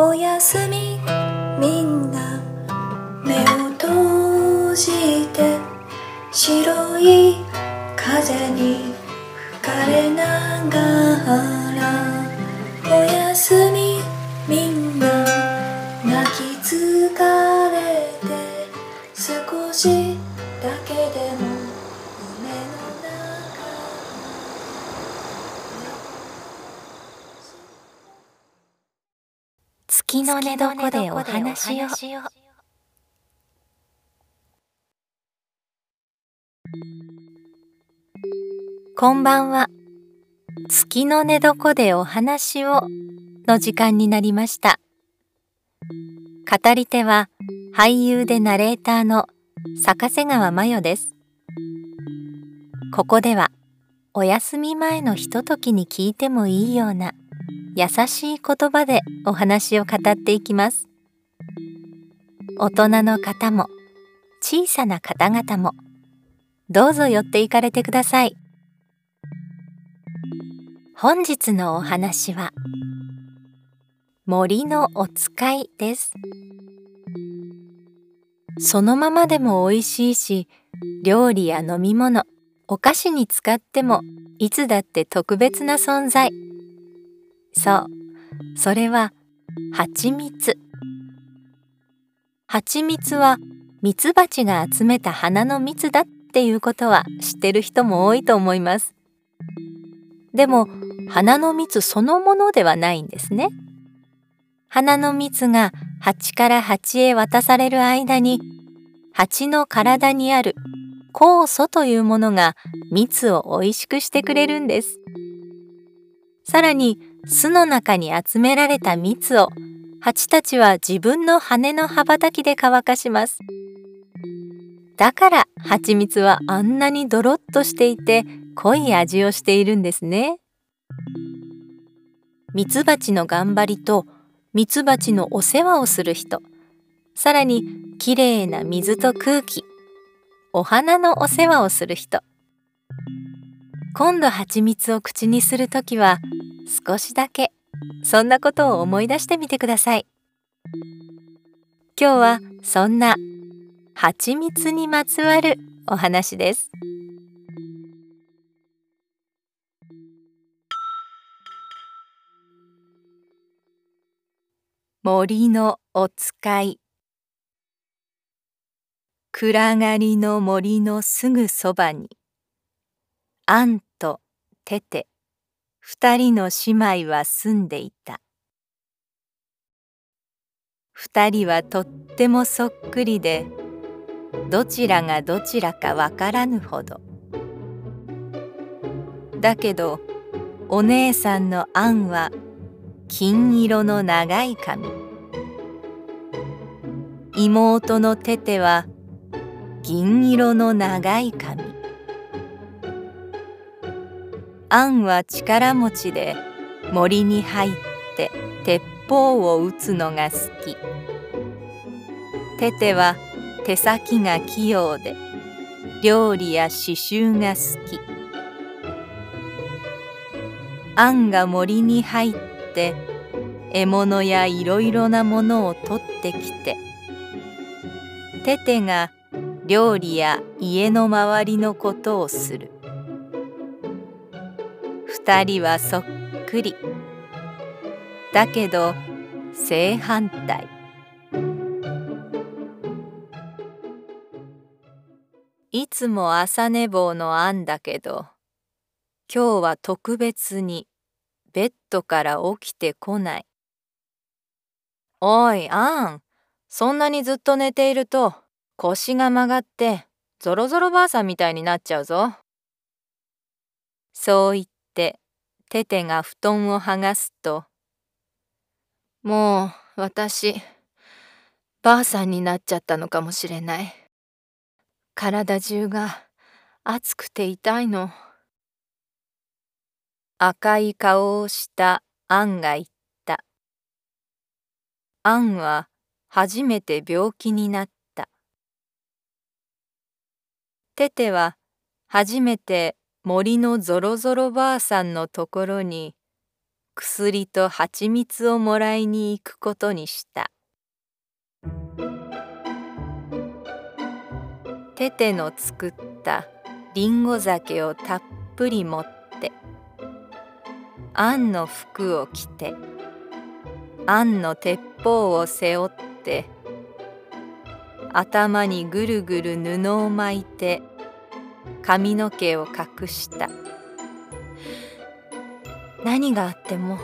おやすみみんな目を閉じて白い風に吹かれながら。おやすみみんな泣き疲れて少し寝床でお話を。こんばんは。月の寝床でお話をの時間になりました。語り手は俳優でナレーターの坂瀬川真代です。ここではお休み前のひとときに聞いてもいいような優しい言葉でお話を語っていきます。大人の方も小さな方々もどうぞ寄っていかれてください。本日のお話は森のお使いです。そのままでも美味しいし料理や飲み物お菓子に使ってもいつだって特別な存在。そう。それは蜂蜜。蜂蜜はミツバチが集めた花の蜜だっていうことは知ってる人も多いと思います。でも花の蜜そのものではないんですね。花の蜜が蜂から蜂へ渡される間に蜂の体にある酵素というものが蜜を美味しくしてくれるんです。さらに巣の中に集められた蜜を蜂たちは自分の羽の羽ばたきで乾かします。だから蜂蜜はあんなにドロッとしていて濃い味をしているんですね。ミツバチの頑張りとミツバチのお世話をする人。さらにきれいな水と空気。お花のお世話をする人。今度蜂蜜を口にするときは少しだけ。そんなことを思い出してみてください。今日はそんな蜂蜜にまつわるお話です。森のお使い。暗がりの森のすぐそばに。アンとテテ二人の姉妹は住んでいた。二人はとってもそっくりでどちらがどちらかわからぬほど。だけどお姉さんのアンは金色の長い髪。妹のテテは銀色の長い髪。アンは力持ちで森に入って鉄砲を撃つのが好き。テテは手先が器用で料理や刺繍が好き。アンが森に入って獲物やいろいろなものを取ってきてテテが料理や家の周りのことをする。二人はそっくり。だけど正反対。いつも朝寝坊のアンだけど今日は特別にベッドから起きてこない。おいアンそんなにずっと寝ていると腰が曲がってゾロゾロばあさんみたいになっちゃうぞ。そう言ってテテが布団を剥がすともう私ばあさんになっちゃったのかもしれない。体中が熱くて痛いの。赤い顔をしたアンが言った。アンは初めて病気になった。テテは初めて森のゾロゾロばあさんのところに薬と蜂蜜をもらいに行くことにした。テテの作ったりんご酒をたっぷり持って杏の服を着て杏の鉄砲を背負って頭にぐるぐる布を巻いて髪の毛を隠した。何があっても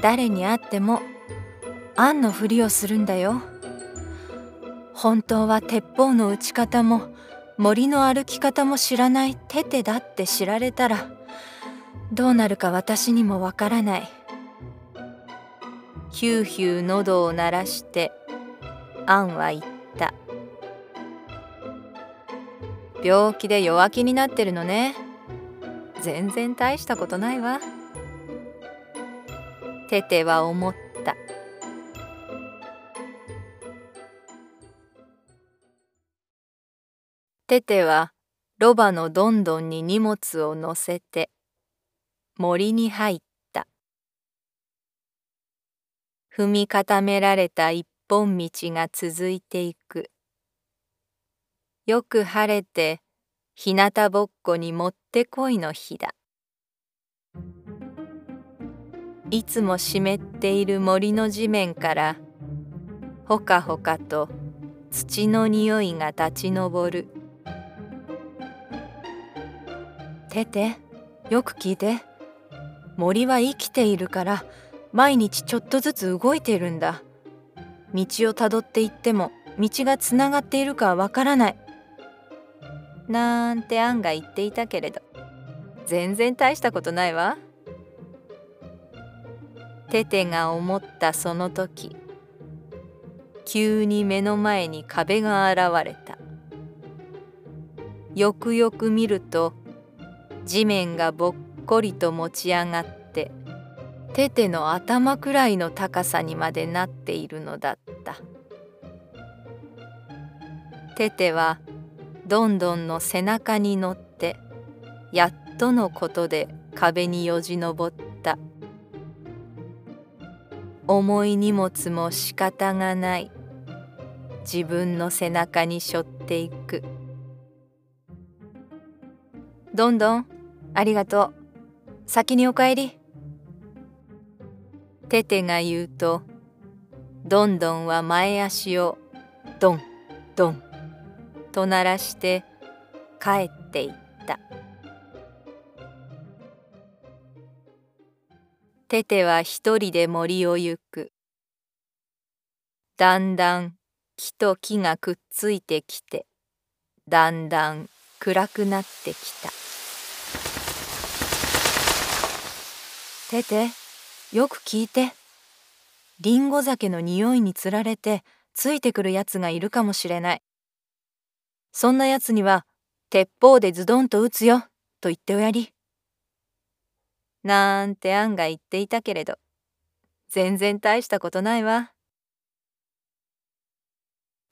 誰に会っても杏のふりをするんだよ。本当は鉄砲の撃ち方も森の歩き方も知らないテテだって知られたらどうなるか私にもわからない。ヒューヒュー喉を鳴らしてアンは言った。病気で弱気になってるのね。全然大したことないわ。テテは思った。テテはロバのどんどんに荷物を乗せて森に入った。踏み固められた一本道が続いていく。よく晴れて日向ぼっこにもってこいの日だ。いつも湿っている森の地面からほかほかと土の匂いが立ち上る。ててよく聞いて。森は生きているから毎日ちょっとずつ動いているんだ。道をたどっていっても道がつながっているかはわからない。なんてアンが言っていたけれど。全然大したことないわ。テテが思ったその時急に目の前に壁が現れた。よくよく見ると地面がぼっこりと持ち上がってテテの頭くらいの高さにまでなっているのだった。テテはどんどんの背中に乗ってやっとのことで壁によじ登った。重い荷物も仕方がない。自分の背中に背負っていく。どんどんありがとう。先にお帰り。テテが言うとどんどんは前足をドンドン。と鳴らして帰っていった。テテは一人で森を行く。だんだん木と木がくっついてきてだんだん暗くなってきた。テテよく聞いて。りんご酒の匂いにつられてついてくるやつがいるかもしれない。そんなやつには鉄砲でズドンと撃つよと言っておやり。なんて案が言っていたけれど全然大したことないわ。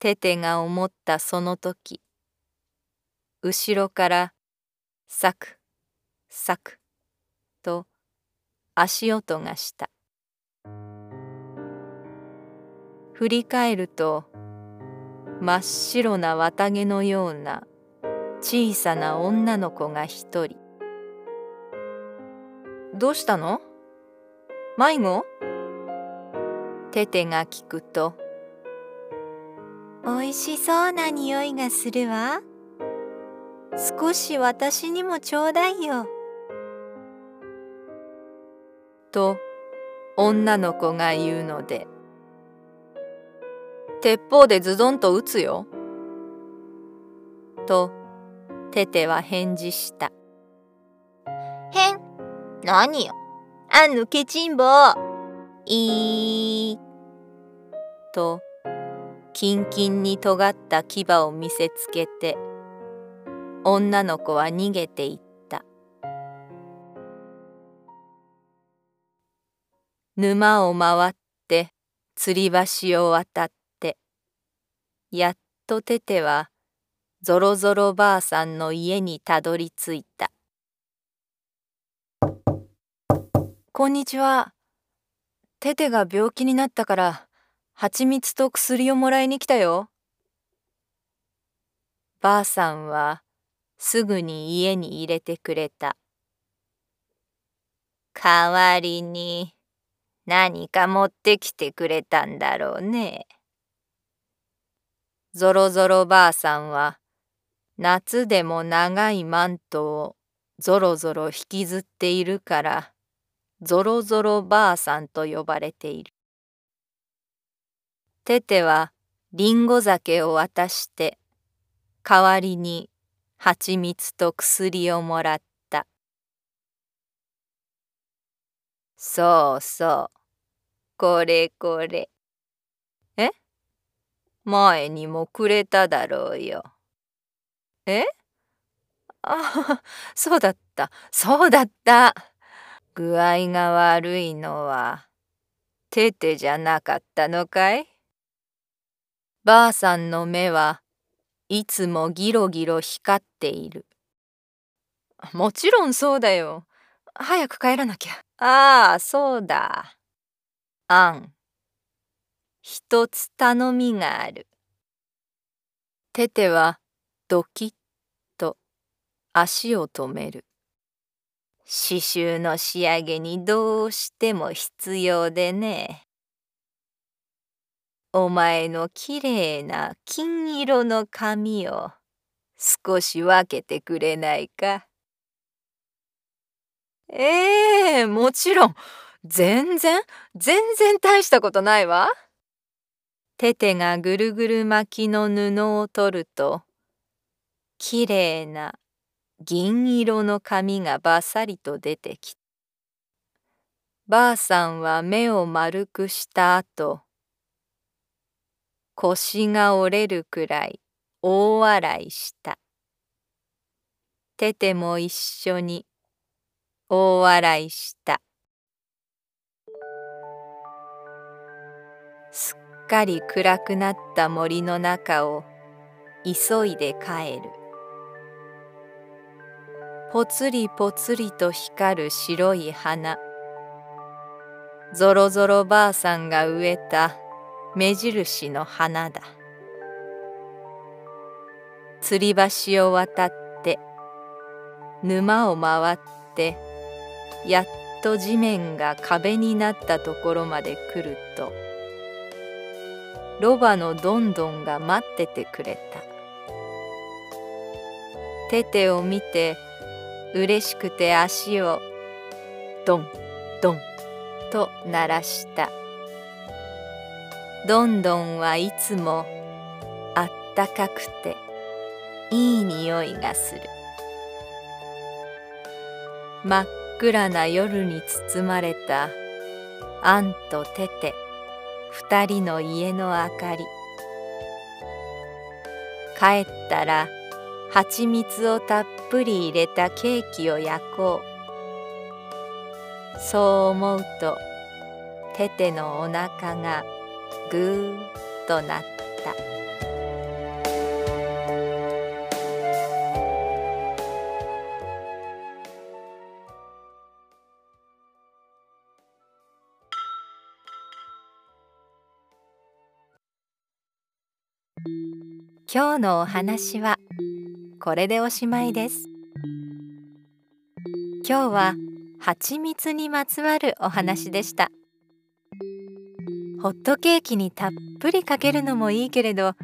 テテが思ったその時後ろからサクサクと足音がした振り返ると真っ白な綿毛のような小さな女の子が一人。どうしたの？迷子？テテが聞くと。おいしそうな匂いがするわ。少し私にもちょうだいよ。と女の子が言うので鉄砲でズドンと撃つよ。と、テテは返事した。へん、何よ。あんのケチンボいい。と、キンキンに尖った牙を見せつけて、女の子は逃げていった。沼を回って吊り橋を渡っやっとテテはぞろぞろばあさんの家にたどり着いた。こんにちは。テテが病気になったから、蜂蜜と薬をもらいに来たよ。ばあさんはすぐに家に入れてくれた。代わりに何か持ってきてくれたんだろうね。ぞろぞろばあさんは夏でも長いマントをぞろぞろ引きずっているからぞろぞろばあさんと呼ばれている。テテはりんご酒を渡して代わりに蜂蜜と薬をもらった。そうそう。これこれ。え？前にもくれただろうよ。え？あ、そうだった、そうだった。具合が悪いのは、テテじゃなかったのかい？ばあさんの目はいつもギロギロ光っている。もちろんそうだよ。早く帰らなきゃ。ああ、そうだ。あん。一つ頼みがある。テテはドキッと足を止める。刺繍の仕上げにどうしても必要でね。お前のきれいな金色の髪を少し分けてくれないか。ええー、もちろん。全然、全然大したことないわ。テテがぐるぐる巻きの布を取ると、きれいな銀色の髪がばさりと出てきた。ばあさんは目を丸くした後、腰が折れるくらい大笑いした。テテも一緒に大笑いした。かり暗くなった森の中を急いで帰る。ぽつりぽつりと光る白い花。ぞろぞろばあさんが植えた目印の花だ。吊り橋を渡って沼を回ってやっと地面が壁になったところまで来るとロバのどんどんが待っててくれた。テテを見て嬉しくて足をドンドンと鳴らした。どんどんはいつもあったかくていい匂いがする。真っ暗な夜に包まれたアンとテテ二人の家の明かり。帰ったら蜂蜜をたっぷり入れたケーキを焼こう。そう思うとテテのお腹がぐーっとなった。今日のお話はこれでおしまいです。今日は蜂蜜にまつわるお話でした。ホットケーキにたっぷりかけるのもいいけれど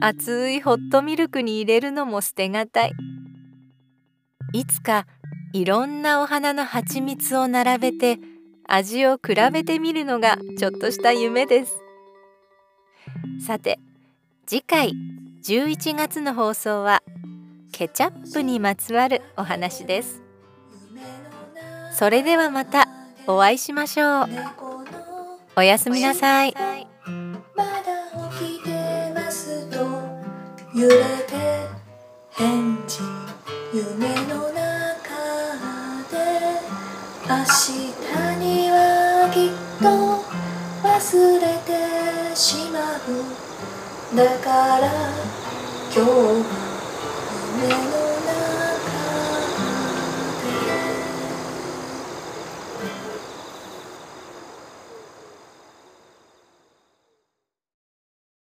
熱いホットミルクに入れるのも捨てがたい。いつかいろんなお花の蜂蜜を並べて味を比べてみるのがちょっとした夢です。さて次回11月の放送はケチャップにまつわるお話です。それではまたお会いしましょう。おやすみなさい。まだ起きてますと揺れ